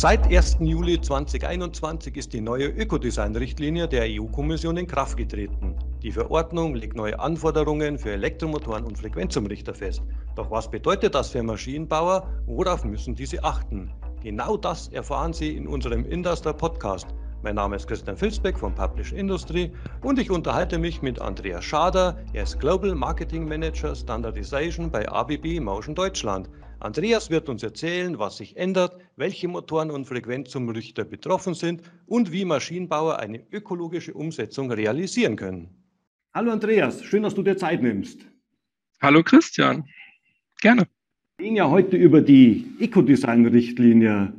Seit 1. Juli 2021 ist die neue Ökodesign-Richtlinie der EU-Kommission in Kraft getreten. Die Verordnung legt neue Anforderungen für Elektromotoren und Frequenzumrichter fest. Doch was bedeutet das für Maschinenbauer? Worauf müssen diese achten? Genau das erfahren Sie in unserem Industry Podcast. Mein Name ist Christian Filzbeck von Publish Industry und ich unterhalte mich mit Andreas Schader. Er ist Global Marketing Manager Standardization bei ABB Motion Deutschland. Andreas wird uns erzählen, was sich ändert, welche Motoren und Frequenzumrichter betroffen sind und wie Maschinenbauer eine ökologische Umsetzung realisieren können. Hallo Andreas, schön, dass du dir Zeit nimmst. Hallo Christian, gerne. Wir reden ja heute über die Ecodesign-Richtlinie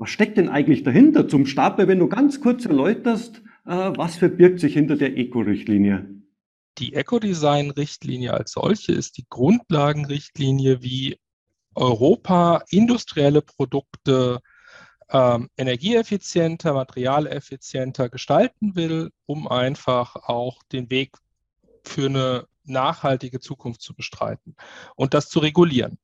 was steckt denn eigentlich dahinter? Zum Start, wenn du ganz kurz erläuterst, äh, was verbirgt sich hinter der Eco-Richtlinie? Die Eco-Design-Richtlinie als solche ist die Grundlagenrichtlinie, wie Europa industrielle Produkte ähm, energieeffizienter, materialeffizienter gestalten will, um einfach auch den Weg für eine nachhaltige Zukunft zu bestreiten und das zu regulieren.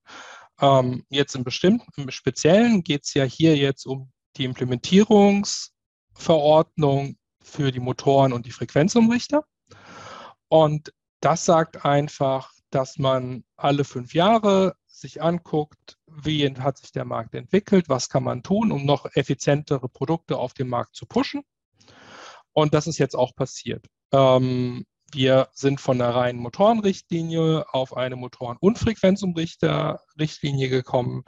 Ähm, jetzt im bestimmten, im Speziellen geht es ja hier jetzt um die Implementierungsverordnung für die Motoren und die Frequenzumrichter. Und das sagt einfach, dass man alle fünf Jahre sich anguckt, wie hat sich der Markt entwickelt, was kann man tun, um noch effizientere Produkte auf dem Markt zu pushen. Und das ist jetzt auch passiert. Ähm, wir sind von der reinen Motorenrichtlinie auf eine Motoren- und Frequenzumrichter-Richtlinie gekommen.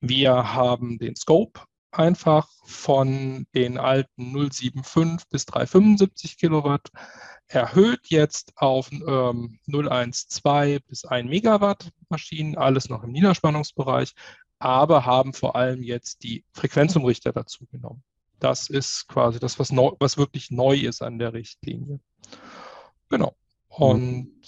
Wir haben den Scope einfach von den alten 075 bis 375 Kilowatt erhöht jetzt auf ähm, 012 bis 1 Megawatt Maschinen, alles noch im Niederspannungsbereich, aber haben vor allem jetzt die Frequenzumrichter dazu genommen. Das ist quasi das, was, neu, was wirklich neu ist an der Richtlinie. Genau. Und mhm.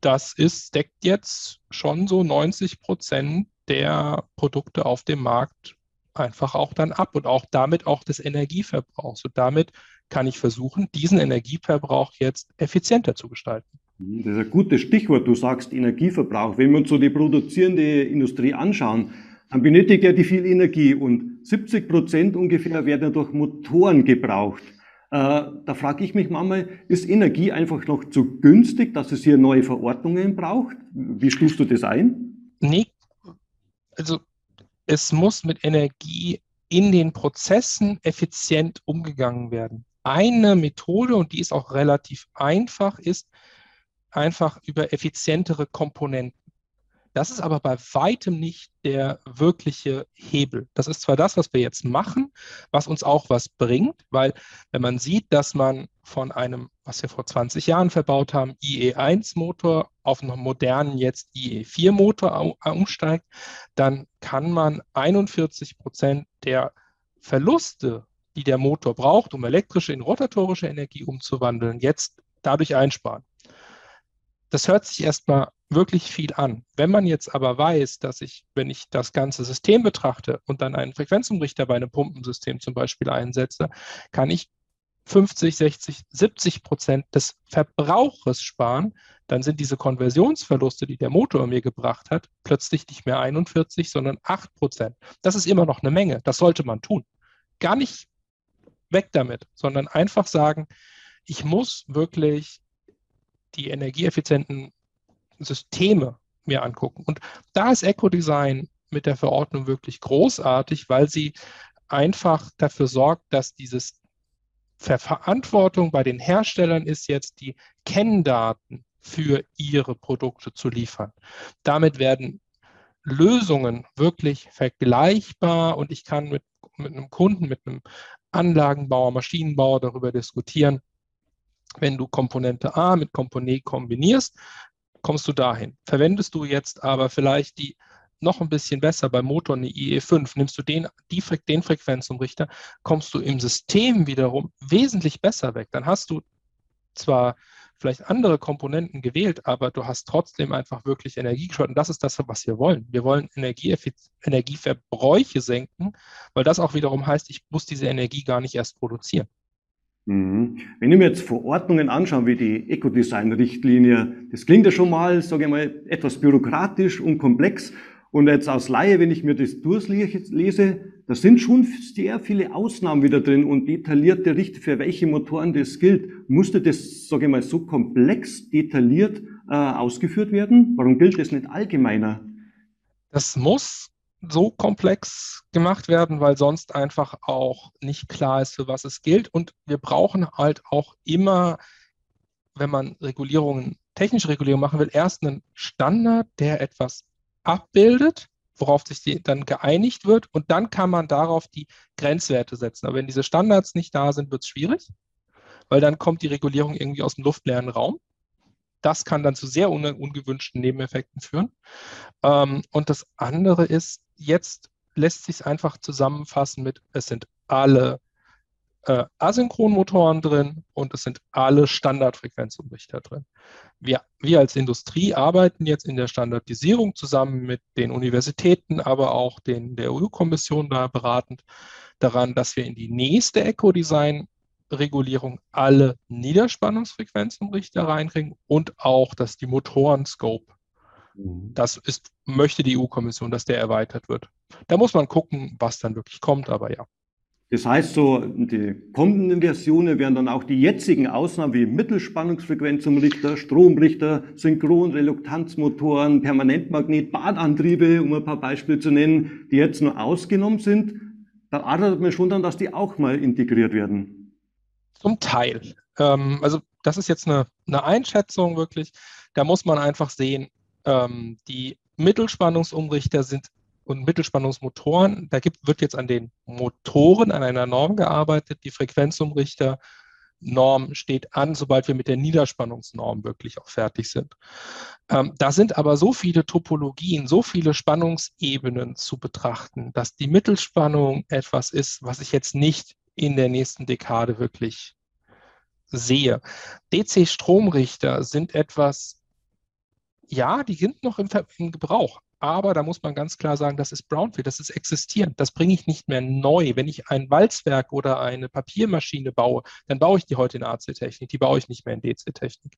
das ist, deckt jetzt schon so 90 Prozent der Produkte auf dem Markt einfach auch dann ab und auch damit auch des Energieverbrauchs. Und damit kann ich versuchen, diesen Energieverbrauch jetzt effizienter zu gestalten. Mhm, das ist ein gutes Stichwort. Du sagst Energieverbrauch. Wenn wir uns so die produzierende Industrie anschauen, dann benötigt er die viel Energie und 70 Prozent ungefähr werden durch Motoren gebraucht. Äh, da frage ich mich manchmal, ist Energie einfach noch zu günstig, dass es hier neue Verordnungen braucht? Wie stufst du das ein? Nee, also es muss mit Energie in den Prozessen effizient umgegangen werden. Eine Methode, und die ist auch relativ einfach, ist einfach über effizientere Komponenten. Das ist aber bei weitem nicht der wirkliche Hebel. Das ist zwar das, was wir jetzt machen, was uns auch was bringt, weil wenn man sieht, dass man von einem, was wir vor 20 Jahren verbaut haben, IE1-Motor auf einen modernen jetzt IE4-Motor umsteigt, dann kann man 41 Prozent der Verluste, die der Motor braucht, um elektrische in rotatorische Energie umzuwandeln, jetzt dadurch einsparen. Das hört sich erstmal wirklich viel an. Wenn man jetzt aber weiß, dass ich, wenn ich das ganze System betrachte und dann einen Frequenzumrichter bei einem Pumpensystem zum Beispiel einsetze, kann ich 50, 60, 70 Prozent des Verbrauches sparen, dann sind diese Konversionsverluste, die der Motor mir gebracht hat, plötzlich nicht mehr 41, sondern 8 Prozent. Das ist immer noch eine Menge. Das sollte man tun. Gar nicht weg damit, sondern einfach sagen, ich muss wirklich die energieeffizienten Systeme mir angucken. Und da ist Eco-Design mit der Verordnung wirklich großartig, weil sie einfach dafür sorgt, dass dieses Verantwortung bei den Herstellern ist jetzt die Kenndaten für ihre Produkte zu liefern. Damit werden Lösungen wirklich vergleichbar und ich kann mit, mit einem Kunden, mit einem Anlagenbauer, Maschinenbauer darüber diskutieren, wenn du Komponente A mit Komponente kombinierst, kommst du dahin. Verwendest du jetzt aber vielleicht die noch ein bisschen besser beim Motor eine IE5, nimmst du den, die, den Frequenzumrichter, kommst du im System wiederum wesentlich besser weg. Dann hast du zwar vielleicht andere Komponenten gewählt, aber du hast trotzdem einfach wirklich Energie gespart. Und das ist das, was wir wollen. Wir wollen Energieverbräuche senken, weil das auch wiederum heißt, ich muss diese Energie gar nicht erst produzieren. Mhm. Wenn ich mir jetzt Verordnungen anschaue, wie die Ecodesign-Richtlinie, das klingt ja schon mal, sage ich mal, etwas bürokratisch und komplex. Und jetzt aus Laie, wenn ich mir das durchlese, da sind schon sehr viele Ausnahmen wieder drin und detaillierte Richter, für welche Motoren das gilt. Musste das, sage ich mal, so komplex, detailliert äh, ausgeführt werden? Warum gilt das nicht allgemeiner? Das muss so komplex gemacht werden, weil sonst einfach auch nicht klar ist, für was es gilt. Und wir brauchen halt auch immer, wenn man Regulierungen, technische Regulierung machen will, erst einen Standard, der etwas abbildet worauf sich die dann geeinigt wird und dann kann man darauf die Grenzwerte setzen. Aber wenn diese Standards nicht da sind, wird es schwierig, weil dann kommt die Regulierung irgendwie aus dem luftleeren Raum. Das kann dann zu sehr un ungewünschten Nebeneffekten führen. Ähm, und das andere ist, jetzt lässt sich es einfach zusammenfassen mit, es sind alle äh, Asynchronmotoren drin und es sind alle Standardfrequenzumrichter drin. Wir, wir als Industrie arbeiten jetzt in der Standardisierung zusammen mit den Universitäten, aber auch den, der EU-Kommission da beratend daran, dass wir in die nächste Eco-Design-Regulierung alle Niederspannungsfrequenzumrichter reinkriegen und auch, dass die Motoren-Scope mhm. das ist, möchte die EU-Kommission, dass der erweitert wird. Da muss man gucken, was dann wirklich kommt, aber ja. Das heißt, so die kommenden Versionen werden dann auch die jetzigen Ausnahmen wie Mittelspannungsfrequenzumrichter, Stromrichter, Synchronreluktanzmotoren, Permanentmagnet, Badantriebe, um ein paar Beispiele zu nennen, die jetzt nur ausgenommen sind. Da erwartet man schon dann, dass die auch mal integriert werden. Zum Teil. Ähm, also das ist jetzt eine, eine, Einschätzung wirklich. Da muss man einfach sehen, ähm, die Mittelspannungsumrichter sind und Mittelspannungsmotoren. Da gibt, wird jetzt an den Motoren, an einer Norm gearbeitet. Die Frequenzumrichter Norm steht an, sobald wir mit der Niederspannungsnorm wirklich auch fertig sind. Ähm, da sind aber so viele Topologien, so viele Spannungsebenen zu betrachten, dass die Mittelspannung etwas ist, was ich jetzt nicht in der nächsten Dekade wirklich sehe. DC-Stromrichter sind etwas, ja, die sind noch im, im Gebrauch, aber da muss man ganz klar sagen, das ist Brownfield, das ist existierend. Das bringe ich nicht mehr neu. Wenn ich ein Walzwerk oder eine Papiermaschine baue, dann baue ich die heute in AC-Technik, die baue ich nicht mehr in DC-Technik.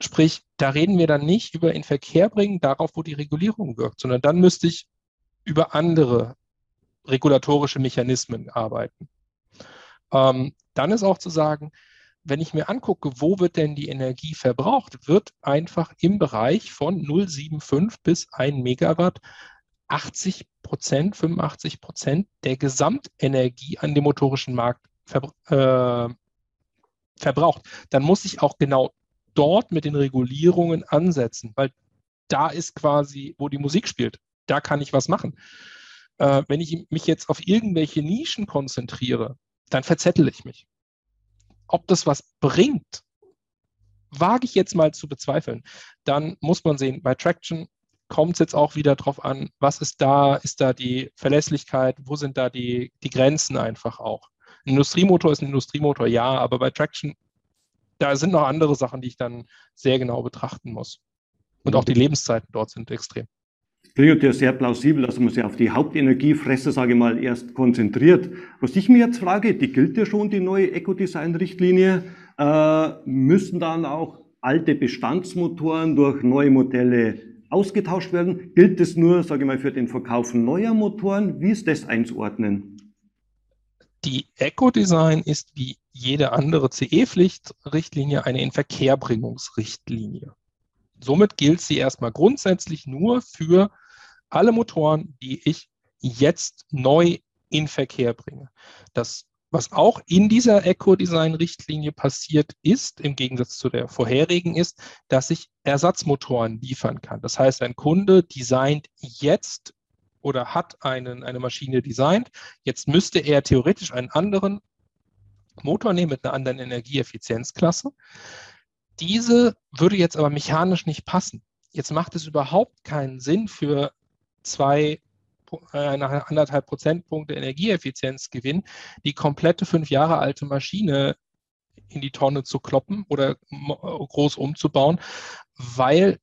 Sprich, da reden wir dann nicht über in Verkehr bringen, darauf, wo die Regulierung wirkt, sondern dann müsste ich über andere regulatorische Mechanismen arbeiten. Ähm, dann ist auch zu sagen, wenn ich mir angucke, wo wird denn die Energie verbraucht, wird einfach im Bereich von 0,75 bis 1 Megawatt 80 Prozent, 85 Prozent der Gesamtenergie an dem motorischen Markt verbra äh, verbraucht. Dann muss ich auch genau dort mit den Regulierungen ansetzen, weil da ist quasi, wo die Musik spielt. Da kann ich was machen. Äh, wenn ich mich jetzt auf irgendwelche Nischen konzentriere, dann verzettel ich mich. Ob das was bringt, wage ich jetzt mal zu bezweifeln. Dann muss man sehen, bei Traction kommt es jetzt auch wieder darauf an, was ist da, ist da die Verlässlichkeit, wo sind da die, die Grenzen einfach auch. Ein Industriemotor ist ein Industriemotor, ja, aber bei Traction, da sind noch andere Sachen, die ich dann sehr genau betrachten muss. Und auch die Lebenszeiten dort sind extrem klingt ja sehr plausibel, dass man sich auf die Hauptenergiefresse, sage ich mal, erst konzentriert. Was ich mir jetzt frage, die gilt ja schon, die neue Eco-Design-Richtlinie, äh, müssen dann auch alte Bestandsmotoren durch neue Modelle ausgetauscht werden? Gilt das nur, sage ich mal, für den Verkauf neuer Motoren? Wie ist das einzuordnen? Die Eco-Design ist wie jede andere CE-Pflichtrichtlinie eine Inverkehrbringungsrichtlinie. Somit gilt sie erstmal grundsätzlich nur für alle Motoren, die ich jetzt neu in Verkehr bringe. Das, was auch in dieser Eco-Design-Richtlinie passiert ist, im Gegensatz zu der vorherigen, ist, dass ich Ersatzmotoren liefern kann. Das heißt, ein Kunde designt jetzt oder hat einen, eine Maschine designt. Jetzt müsste er theoretisch einen anderen Motor nehmen mit einer anderen Energieeffizienzklasse. Diese würde jetzt aber mechanisch nicht passen. Jetzt macht es überhaupt keinen Sinn für zwei äh, anderthalb Prozentpunkte Energieeffizienzgewinn, die komplette fünf Jahre alte Maschine in die Tonne zu kloppen oder groß umzubauen, weil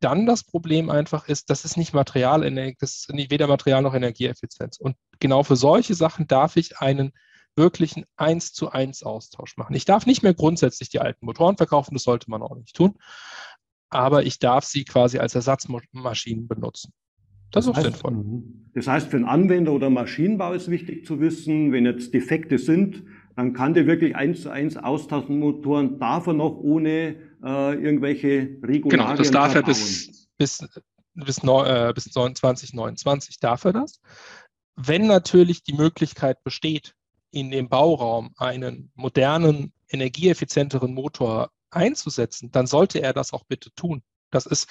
dann das Problem einfach ist, das ist nicht Material, das ist weder Material noch Energieeffizienz. Und genau für solche Sachen darf ich einen wirklichen 1 zu 1 Austausch machen. Ich darf nicht mehr grundsätzlich die alten Motoren verkaufen, das sollte man auch nicht tun, aber ich darf sie quasi als Ersatzmaschinen benutzen. Das, das ist heißt, sinnvoll. Mhm. Das heißt, für einen Anwender oder Maschinenbau ist wichtig zu wissen, wenn jetzt Defekte sind, dann kann der wirklich eins zu eins austauschen Motoren, darf er noch ohne äh, irgendwelche Regularien Genau, das darf er bis, bis, bis, äh, bis 2029 darf er das. Wenn natürlich die Möglichkeit besteht, in dem Bauraum einen modernen, energieeffizienteren Motor einzusetzen, dann sollte er das auch bitte tun. Das ist,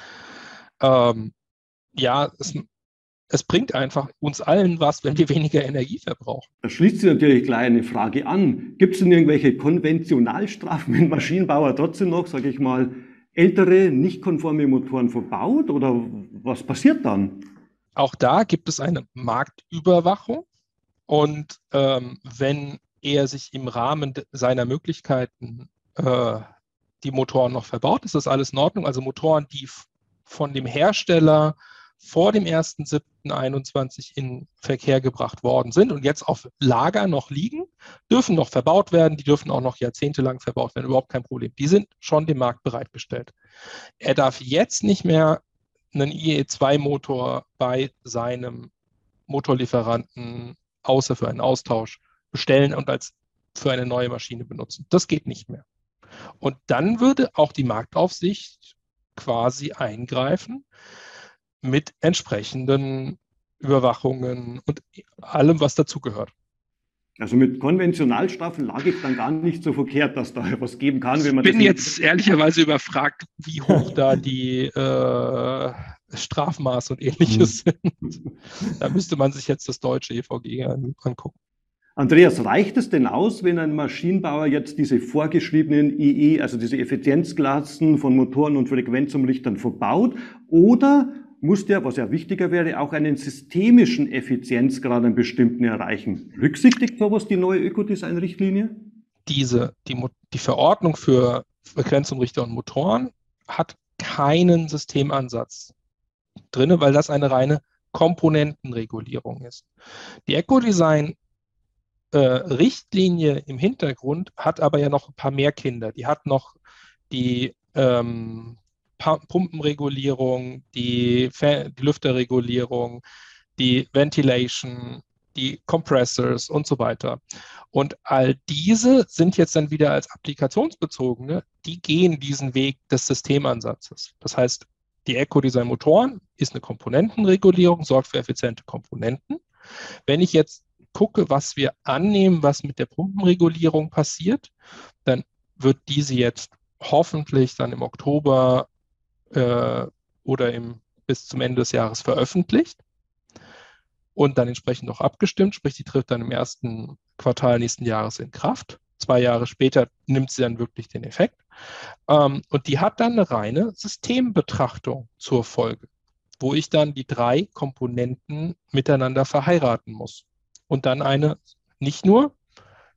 ähm, ja, es, es bringt einfach uns allen was, wenn wir weniger Energie verbrauchen. Da schließt sich natürlich gleich eine Frage an. Gibt es denn irgendwelche Konventionalstrafen, wenn Maschinenbauer trotzdem noch, sage ich mal, ältere, nicht konforme Motoren verbaut oder was passiert dann? Auch da gibt es eine Marktüberwachung und ähm, wenn er sich im Rahmen seiner Möglichkeiten äh, die Motoren noch verbaut, ist das alles in Ordnung. Also Motoren, die von dem Hersteller vor dem 1.7.21 in Verkehr gebracht worden sind und jetzt auf Lager noch liegen, dürfen noch verbaut werden, die dürfen auch noch jahrzehntelang verbaut werden, überhaupt kein Problem. Die sind schon dem Markt bereitgestellt. Er darf jetzt nicht mehr einen IE2-Motor bei seinem Motorlieferanten außer für einen Austausch bestellen und als für eine neue Maschine benutzen. Das geht nicht mehr. Und dann würde auch die Marktaufsicht quasi eingreifen mit entsprechenden Überwachungen und allem, was dazugehört. Also mit Konventionalstrafen lag ich dann gar nicht so verkehrt, dass da was geben kann, wenn man. Ich bin jetzt ehrlicherweise überfragt, wie hoch da die äh, Strafmaß und ähnliches mhm. sind. Da müsste man sich jetzt das deutsche EVG angucken. Andreas, reicht es denn aus, wenn ein Maschinenbauer jetzt diese vorgeschriebenen IE, also diese Effizienzklassen von Motoren und Frequenzumrichtern verbaut? Oder muss der, was ja wichtiger wäre, auch einen systemischen Effizienzgrad einen bestimmten erreichen? Rücksichtigt sowas die neue Ökodesign-Richtlinie? Diese, die, die Verordnung für Frequenzumrichter und Motoren hat keinen Systemansatz drin, weil das eine reine Komponentenregulierung ist. Die Ecodesign äh, Richtlinie im Hintergrund hat aber ja noch ein paar mehr Kinder. Die hat noch die ähm, Pumpenregulierung, die, die Lüfterregulierung, die Ventilation, die Compressors und so weiter. Und all diese sind jetzt dann wieder als applikationsbezogene, die gehen diesen Weg des Systemansatzes. Das heißt, die Eco-Design Motoren ist eine Komponentenregulierung, sorgt für effiziente Komponenten. Wenn ich jetzt gucke, was wir annehmen, was mit der Pumpenregulierung passiert, dann wird diese jetzt hoffentlich dann im Oktober äh, oder im, bis zum Ende des Jahres veröffentlicht und dann entsprechend auch abgestimmt, sprich, die tritt dann im ersten Quartal nächsten Jahres in Kraft. Zwei Jahre später nimmt sie dann wirklich den Effekt. Ähm, und die hat dann eine reine Systembetrachtung zur Folge, wo ich dann die drei Komponenten miteinander verheiraten muss und dann eine, nicht nur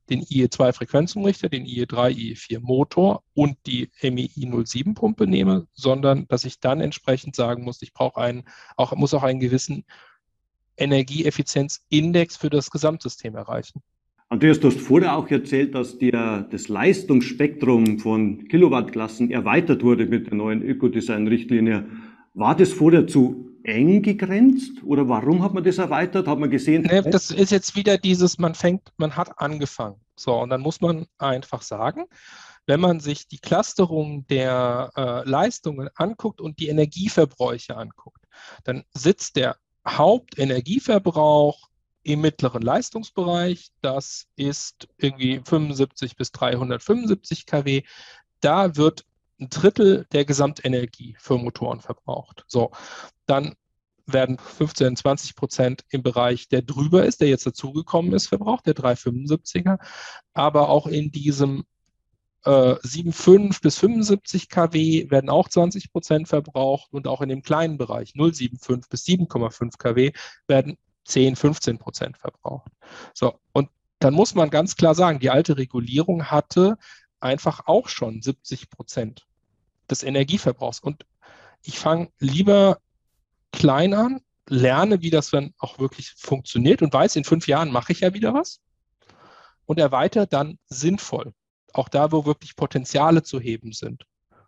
den IE2 Frequenzumrichter, den IE3, IE4 Motor und die MEI 07 Pumpe nehme, sondern dass ich dann entsprechend sagen muss, ich brauche einen, auch, muss auch einen gewissen Energieeffizienzindex für das Gesamtsystem erreichen. Andreas, du hast vorher auch erzählt, dass der, das Leistungsspektrum von Kilowattklassen erweitert wurde mit der neuen Ökodesign-Richtlinie. War das vorher zu eng gegrenzt oder warum hat man das erweitert? Hat man gesehen? Nee, das ist jetzt wieder dieses, man fängt, man hat angefangen. So, und dann muss man einfach sagen, wenn man sich die Clusterung der äh, Leistungen anguckt und die Energieverbräuche anguckt, dann sitzt der Hauptenergieverbrauch im mittleren Leistungsbereich. Das ist irgendwie 75 bis 375 kW. Da wird ein Drittel der Gesamtenergie für Motoren verbraucht. So, dann werden 15, 20 Prozent im Bereich, der drüber ist, der jetzt dazugekommen ist, verbraucht, der 375er. Aber auch in diesem äh, 7,5 bis 75 kW werden auch 20 Prozent verbraucht und auch in dem kleinen Bereich 0,75 bis 7,5 kW werden 10, 15 Prozent verbraucht. So, und dann muss man ganz klar sagen, die alte Regulierung hatte einfach auch schon 70 Prozent des Energieverbrauchs. Und ich fange lieber klein an, lerne, wie das dann auch wirklich funktioniert und weiß, in fünf Jahren mache ich ja wieder was und erweitere dann sinnvoll. Auch da, wo wirklich Potenziale zu heben sind.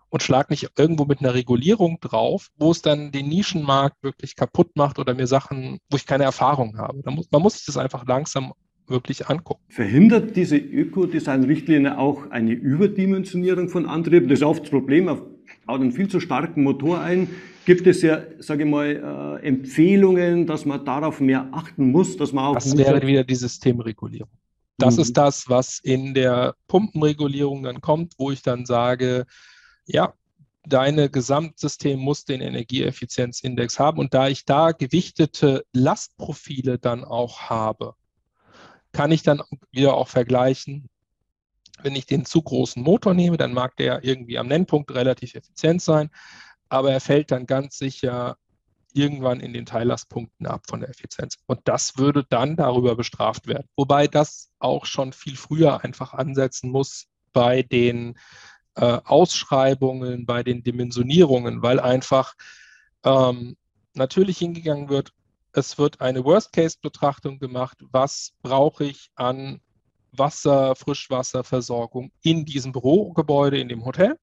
und schlage nicht irgendwo mit einer Regulierung drauf, wo es dann den Nischenmarkt wirklich kaputt macht oder mir Sachen, wo ich keine Erfahrung habe. Muss, man muss sich das einfach langsam wirklich angucken. Verhindert diese Ökodesign-Richtlinie auch eine Überdimensionierung von Antrieben? Das ist oft das Problem, auf baut einen viel zu starken Motor ein. Gibt es ja, sage ich mal, äh, Empfehlungen, dass man darauf mehr achten muss, dass man auch. Das wäre wieder die Systemregulierung. Das mhm. ist das, was in der Pumpenregulierung dann kommt, wo ich dann sage, ja, deine Gesamtsystem muss den Energieeffizienzindex haben. Und da ich da gewichtete Lastprofile dann auch habe, kann ich dann wieder auch vergleichen, wenn ich den zu großen Motor nehme, dann mag der irgendwie am Nennpunkt relativ effizient sein, aber er fällt dann ganz sicher irgendwann in den Teillastpunkten ab von der Effizienz. Und das würde dann darüber bestraft werden. Wobei das auch schon viel früher einfach ansetzen muss bei den äh, Ausschreibungen, bei den Dimensionierungen, weil einfach ähm, natürlich hingegangen wird, es wird eine Worst-Case-Betrachtung gemacht, was brauche ich an Wasser, Frischwasserversorgung in diesem Bürogebäude, in dem Hotel.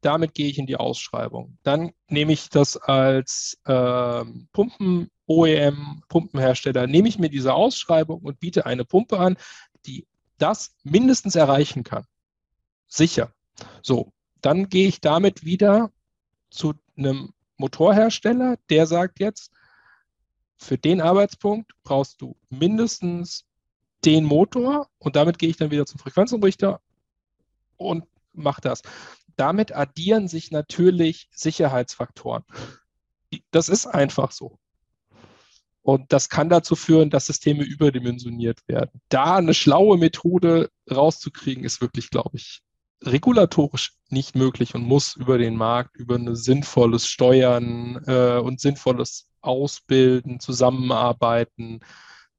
Damit gehe ich in die Ausschreibung. Dann nehme ich das als äh, Pumpen, OEM, Pumpenhersteller, nehme ich mir diese Ausschreibung und biete eine Pumpe an, die das mindestens erreichen kann. Sicher. So, dann gehe ich damit wieder zu einem Motorhersteller, der sagt jetzt, für den Arbeitspunkt brauchst du mindestens den Motor und damit gehe ich dann wieder zum Frequenzumrichter und mache das. Damit addieren sich natürlich Sicherheitsfaktoren. Das ist einfach so. Und das kann dazu führen, dass Systeme überdimensioniert werden. Da eine schlaue Methode rauszukriegen, ist wirklich, glaube ich, regulatorisch nicht möglich und muss über den Markt, über ein sinnvolles Steuern äh, und sinnvolles Ausbilden, Zusammenarbeiten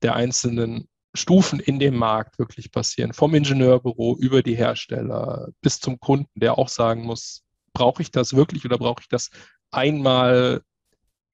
der einzelnen Stufen in dem Markt wirklich passieren. Vom Ingenieurbüro über die Hersteller bis zum Kunden, der auch sagen muss, brauche ich das wirklich oder brauche ich das einmal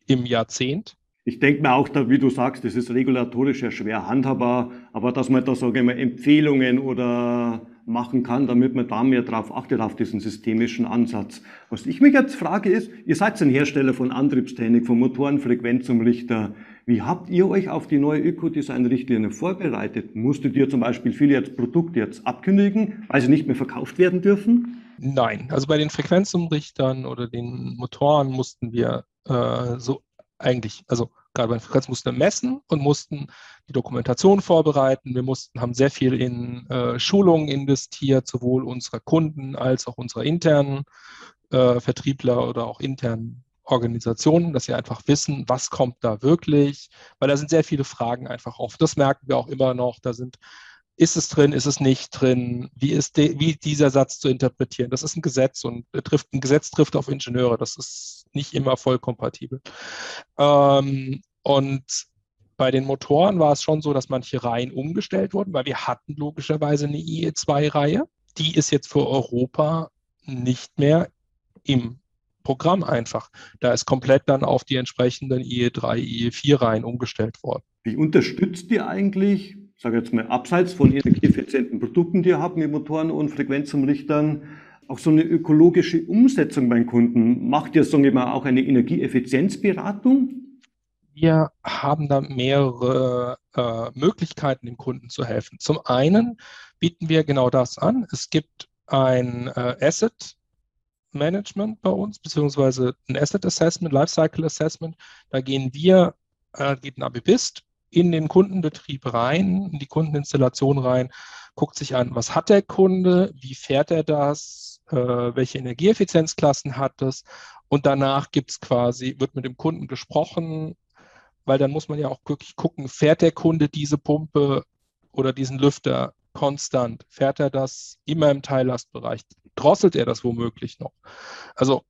im Jahrzehnt? Ich denke mir auch, wie du sagst, das ist regulatorisch ja schwer handhabbar, aber dass man da, sage ich mal, Empfehlungen oder machen kann, damit man da mehr drauf achtet, auf diesen systemischen Ansatz. Was ich mich jetzt frage ist, ihr seid ein Hersteller von Antriebstechnik, von Motoren, Frequenzumrichter. Wie habt ihr euch auf die neue Ökodesign-Richtlinie vorbereitet? Musstet ihr zum Beispiel viele jetzt Produkte jetzt abkündigen, weil sie nicht mehr verkauft werden dürfen? Nein, also bei den Frequenzumrichtern oder den Motoren mussten wir äh, so eigentlich, also Frequenzen mussten wir messen und mussten die Dokumentation vorbereiten. Wir mussten, haben sehr viel in äh, Schulungen investiert, sowohl unserer Kunden als auch unserer internen äh, Vertriebler oder auch internen Organisationen, dass sie einfach wissen, was kommt da wirklich, weil da sind sehr viele Fragen einfach oft. Das merken wir auch immer noch. Da sind, ist es drin, ist es nicht drin? Wie ist de, wie dieser Satz zu interpretieren? Das ist ein Gesetz und trifft, ein Gesetz trifft auf Ingenieure. Das ist nicht immer voll kompatibel. Ähm, und bei den Motoren war es schon so, dass manche Reihen umgestellt wurden, weil wir hatten logischerweise eine IE2-Reihe. Die ist jetzt für Europa nicht mehr im Programm einfach. Da ist komplett dann auf die entsprechenden IE3, IE4-Reihen umgestellt worden. Wie unterstützt ihr eigentlich, sage jetzt mal, abseits von energieeffizienten Produkten, die ihr habt mit Motoren und Frequenzumrichtern, auch so eine ökologische Umsetzung beim Kunden? Macht ihr, sagen wir mal, auch eine Energieeffizienzberatung? Wir haben da mehrere äh, Möglichkeiten, dem Kunden zu helfen. Zum einen bieten wir genau das an. Es gibt ein äh, Asset Management bei uns, beziehungsweise ein Asset Assessment, Lifecycle Assessment. Da gehen wir, äh, geht ein ABBist in den Kundenbetrieb rein, in die Kundeninstallation rein, guckt sich an, was hat der Kunde, wie fährt er das, äh, welche Energieeffizienzklassen hat es und danach gibt es quasi, wird mit dem Kunden gesprochen, weil dann muss man ja auch wirklich gucken, fährt der Kunde diese Pumpe oder diesen Lüfter konstant? Fährt er das immer im Teillastbereich? Drosselt er das womöglich noch? Also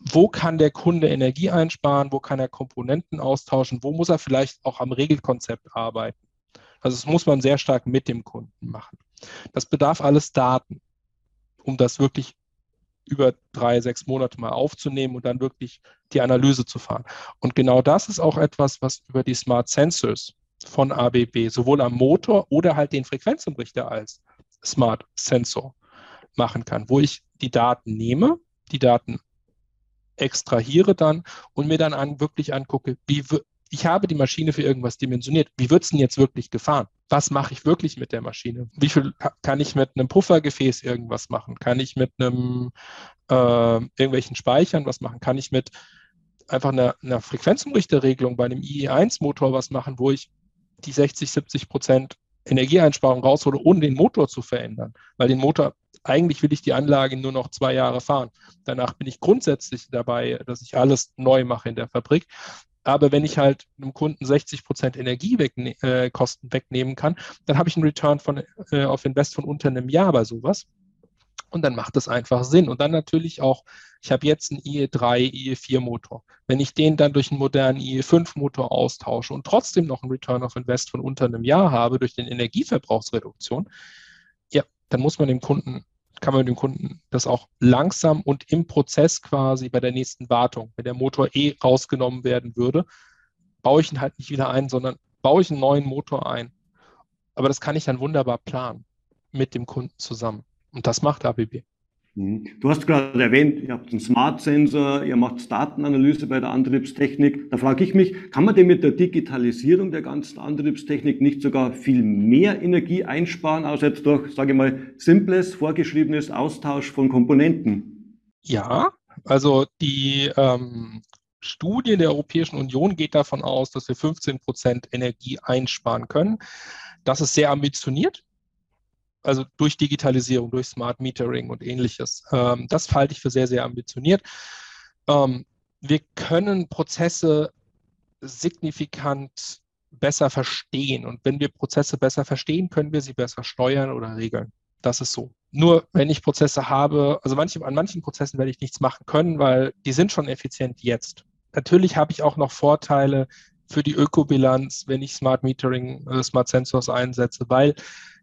wo kann der Kunde Energie einsparen? Wo kann er Komponenten austauschen? Wo muss er vielleicht auch am Regelkonzept arbeiten? Also das muss man sehr stark mit dem Kunden machen. Das bedarf alles Daten, um das wirklich über drei, sechs Monate mal aufzunehmen und dann wirklich die Analyse zu fahren. Und genau das ist auch etwas, was über die Smart Sensors von ABB, sowohl am Motor oder halt den Frequenzumrichter als Smart Sensor machen kann, wo ich die Daten nehme die Daten extrahiere dann und mir dann an, wirklich angucke, wie ich habe die Maschine für irgendwas dimensioniert. Wie wird es denn jetzt wirklich gefahren? Was mache ich wirklich mit der Maschine? Wie viel kann ich mit einem Puffergefäß irgendwas machen? Kann ich mit einem äh, irgendwelchen Speichern was machen? Kann ich mit einfach einer, einer Frequenzumrichterregelung bei einem IE1-Motor was machen, wo ich die 60, 70 Prozent Energieeinsparung raushole, ohne den Motor zu verändern? Weil den Motor eigentlich will ich die Anlage nur noch zwei Jahre fahren. Danach bin ich grundsätzlich dabei, dass ich alles neu mache in der Fabrik. Aber wenn ich halt einem Kunden 60 Prozent Energiekosten äh, wegnehmen kann, dann habe ich einen Return von, äh, auf Invest von unter einem Jahr bei sowas. Und dann macht das einfach Sinn. Und dann natürlich auch, ich habe jetzt einen IE3, IE4 Motor. Wenn ich den dann durch einen modernen IE5 Motor austausche und trotzdem noch einen Return of Invest von unter einem Jahr habe durch den Energieverbrauchsreduktion, ja, dann muss man dem Kunden kann man dem Kunden das auch langsam und im Prozess quasi bei der nächsten Wartung, wenn der Motor eh rausgenommen werden würde, baue ich ihn halt nicht wieder ein, sondern baue ich einen neuen Motor ein. Aber das kann ich dann wunderbar planen mit dem Kunden zusammen. Und das macht ABB. Mhm. Du hast gerade erwähnt, ihr habt einen Smart-Sensor, ihr macht Datenanalyse bei der Antriebstechnik. Da frage ich mich, kann man denn mit der Digitalisierung der ganzen Antriebstechnik nicht sogar viel mehr Energie einsparen, als jetzt durch, sage ich mal, simples, vorgeschriebenes Austausch von Komponenten? Ja, also die ähm, Studie der Europäischen Union geht davon aus, dass wir 15 Prozent Energie einsparen können. Das ist sehr ambitioniert also durch Digitalisierung, durch Smart Metering und ähnliches. Ähm, das halte ich für sehr, sehr ambitioniert. Ähm, wir können Prozesse signifikant besser verstehen. Und wenn wir Prozesse besser verstehen, können wir sie besser steuern oder regeln. Das ist so. Nur wenn ich Prozesse habe, also manche, an manchen Prozessen werde ich nichts machen können, weil die sind schon effizient jetzt. Natürlich habe ich auch noch Vorteile für die Ökobilanz, wenn ich Smart Metering, äh, Smart Sensors einsetze, weil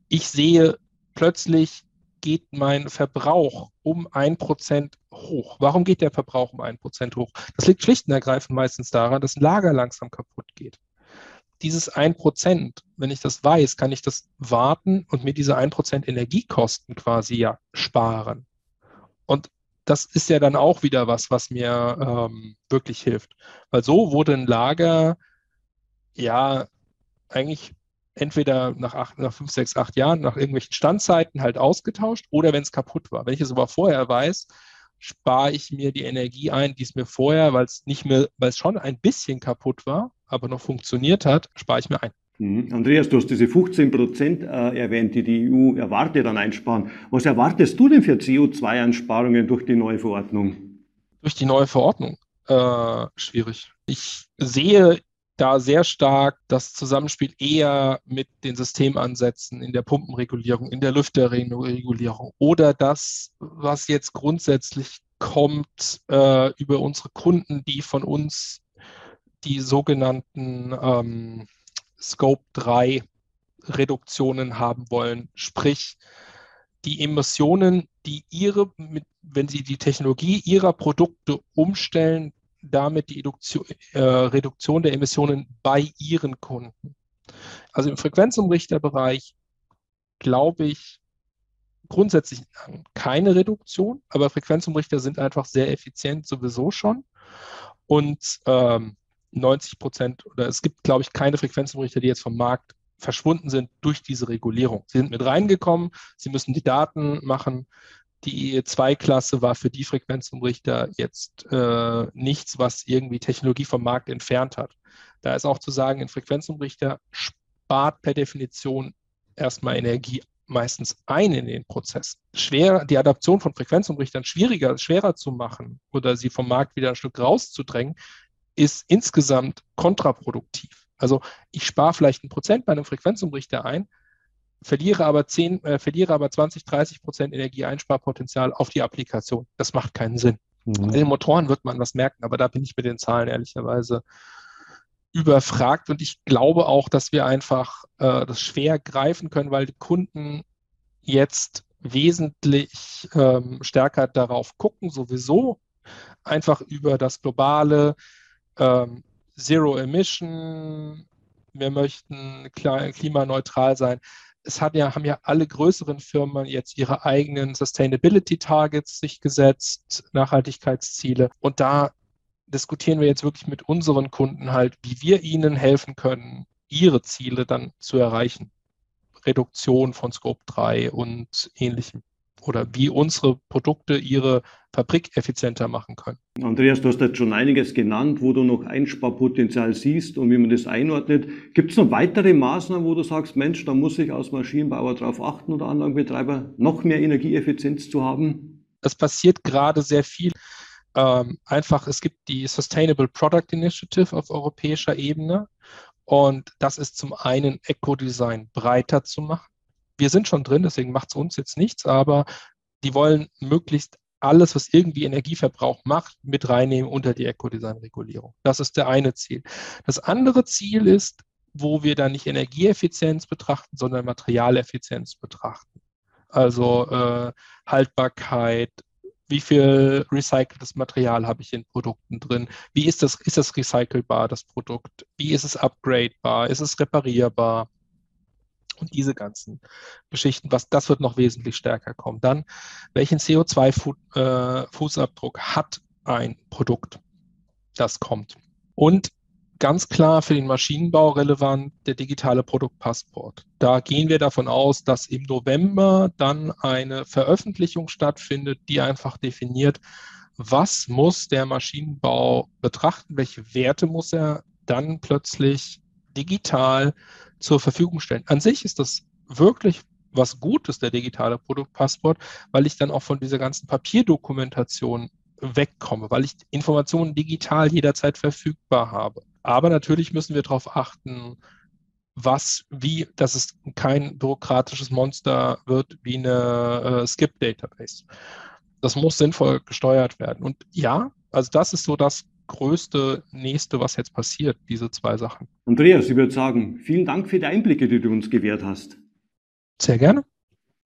ich sehe, plötzlich geht mein Verbrauch um ein Prozent hoch. Warum geht der Verbrauch um ein Prozent hoch? Das liegt schlicht und ergreifend meistens daran, dass ein Lager langsam kaputt geht. Dieses ein Prozent, wenn ich das weiß, kann ich das warten und mir diese ein Prozent Energiekosten quasi ja sparen. Und das ist ja dann auch wieder was, was mir ähm, wirklich hilft. Weil so wurde ein Lager ja eigentlich entweder nach, acht, nach fünf, sechs, acht Jahren, nach irgendwelchen Standzeiten halt ausgetauscht oder wenn es kaputt war. Wenn ich es aber vorher weiß, spare ich mir die Energie ein, die es mir vorher, weil es nicht mehr, weil es schon ein bisschen kaputt war, aber noch funktioniert hat, spare ich mir ein. Mhm. Andreas, du hast diese 15 Prozent äh, erwähnt, die die EU erwartet an Einsparen. Was erwartest du denn für CO2-Einsparungen durch die neue Verordnung? Durch die neue Verordnung? Äh, schwierig. Ich sehe da sehr stark das Zusammenspiel eher mit den Systemansätzen in der Pumpenregulierung, in der Lüfterregulierung oder das, was jetzt grundsätzlich kommt äh, über unsere Kunden, die von uns die sogenannten ähm, Scope 3 Reduktionen haben wollen, sprich die Emissionen, die ihre, wenn sie die Technologie ihrer Produkte umstellen, damit die Eduktion, äh, Reduktion der Emissionen bei ihren Kunden. Also im Frequenzumrichterbereich glaube ich grundsätzlich keine Reduktion, aber Frequenzumrichter sind einfach sehr effizient sowieso schon. Und ähm, 90 Prozent oder es gibt, glaube ich, keine Frequenzumrichter, die jetzt vom Markt verschwunden sind durch diese Regulierung. Sie sind mit reingekommen, sie müssen die Daten machen, die E2-Klasse war für die Frequenzumrichter jetzt äh, nichts, was irgendwie Technologie vom Markt entfernt hat. Da ist auch zu sagen, ein Frequenzumrichter spart per Definition erstmal Energie meistens ein in den Prozess. Schwer, die Adaption von Frequenzumrichtern schwieriger, schwerer zu machen oder sie vom Markt wieder ein Stück rauszudrängen, ist insgesamt kontraproduktiv. Also ich spare vielleicht ein Prozent bei einem Frequenzumrichter ein, verliere aber 10, äh, verliere aber 20, 30 Prozent Energieeinsparpotenzial auf die Applikation. Das macht keinen Sinn. Mhm. In den Motoren wird man was merken, aber da bin ich mit den Zahlen ehrlicherweise überfragt und ich glaube auch, dass wir einfach äh, das schwer greifen können, weil die Kunden jetzt wesentlich ähm, stärker darauf gucken, sowieso einfach über das globale ähm, Zero Emission. Wir möchten klimaneutral sein es hat ja, haben ja alle größeren Firmen jetzt ihre eigenen Sustainability Targets sich gesetzt, Nachhaltigkeitsziele. Und da diskutieren wir jetzt wirklich mit unseren Kunden halt, wie wir ihnen helfen können, ihre Ziele dann zu erreichen. Reduktion von Scope 3 und ähnlichem oder wie unsere Produkte ihre Fabrik effizienter machen können. Andreas, du hast jetzt schon einiges genannt, wo du noch Einsparpotenzial siehst und wie man das einordnet. Gibt es noch weitere Maßnahmen, wo du sagst, Mensch, da muss ich als Maschinenbauer darauf achten oder Anlagenbetreiber, noch mehr Energieeffizienz zu haben? Es passiert gerade sehr viel. Ähm, einfach, es gibt die Sustainable Product Initiative auf europäischer Ebene und das ist zum einen Eco-Design breiter zu machen wir sind schon drin, deswegen macht es uns jetzt nichts, aber die wollen möglichst alles, was irgendwie Energieverbrauch macht, mit reinnehmen unter die Eco-Design-Regulierung. Das ist der eine Ziel. Das andere Ziel ist, wo wir dann nicht Energieeffizienz betrachten, sondern Materialeffizienz betrachten. Also äh, Haltbarkeit, wie viel recyceltes Material habe ich in Produkten drin? Wie ist das, ist das recycelbar, das Produkt? Wie ist es upgradebar? Ist es reparierbar? Und diese ganzen Geschichten, was das wird noch wesentlich stärker kommen. Dann, welchen CO2-Fußabdruck äh, hat ein Produkt, das kommt? Und ganz klar für den Maschinenbau relevant der digitale Produktpassport. Da gehen wir davon aus, dass im November dann eine Veröffentlichung stattfindet, die einfach definiert, was muss der Maschinenbau betrachten, welche Werte muss er dann plötzlich digital zur Verfügung stellen. An sich ist das wirklich was Gutes, der digitale Produktpassport, weil ich dann auch von dieser ganzen Papierdokumentation wegkomme, weil ich Informationen digital jederzeit verfügbar habe. Aber natürlich müssen wir darauf achten, was, wie, dass es kein bürokratisches Monster wird wie eine äh, Skip-Database. Das muss sinnvoll gesteuert werden. Und ja, also das ist so das größte nächste, was jetzt passiert, diese zwei Sachen. Andreas, ich würde sagen, vielen Dank für die Einblicke, die du uns gewährt hast. Sehr gerne.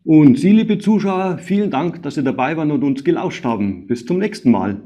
Und Sie, liebe Zuschauer, vielen Dank, dass Sie dabei waren und uns gelauscht haben. Bis zum nächsten Mal.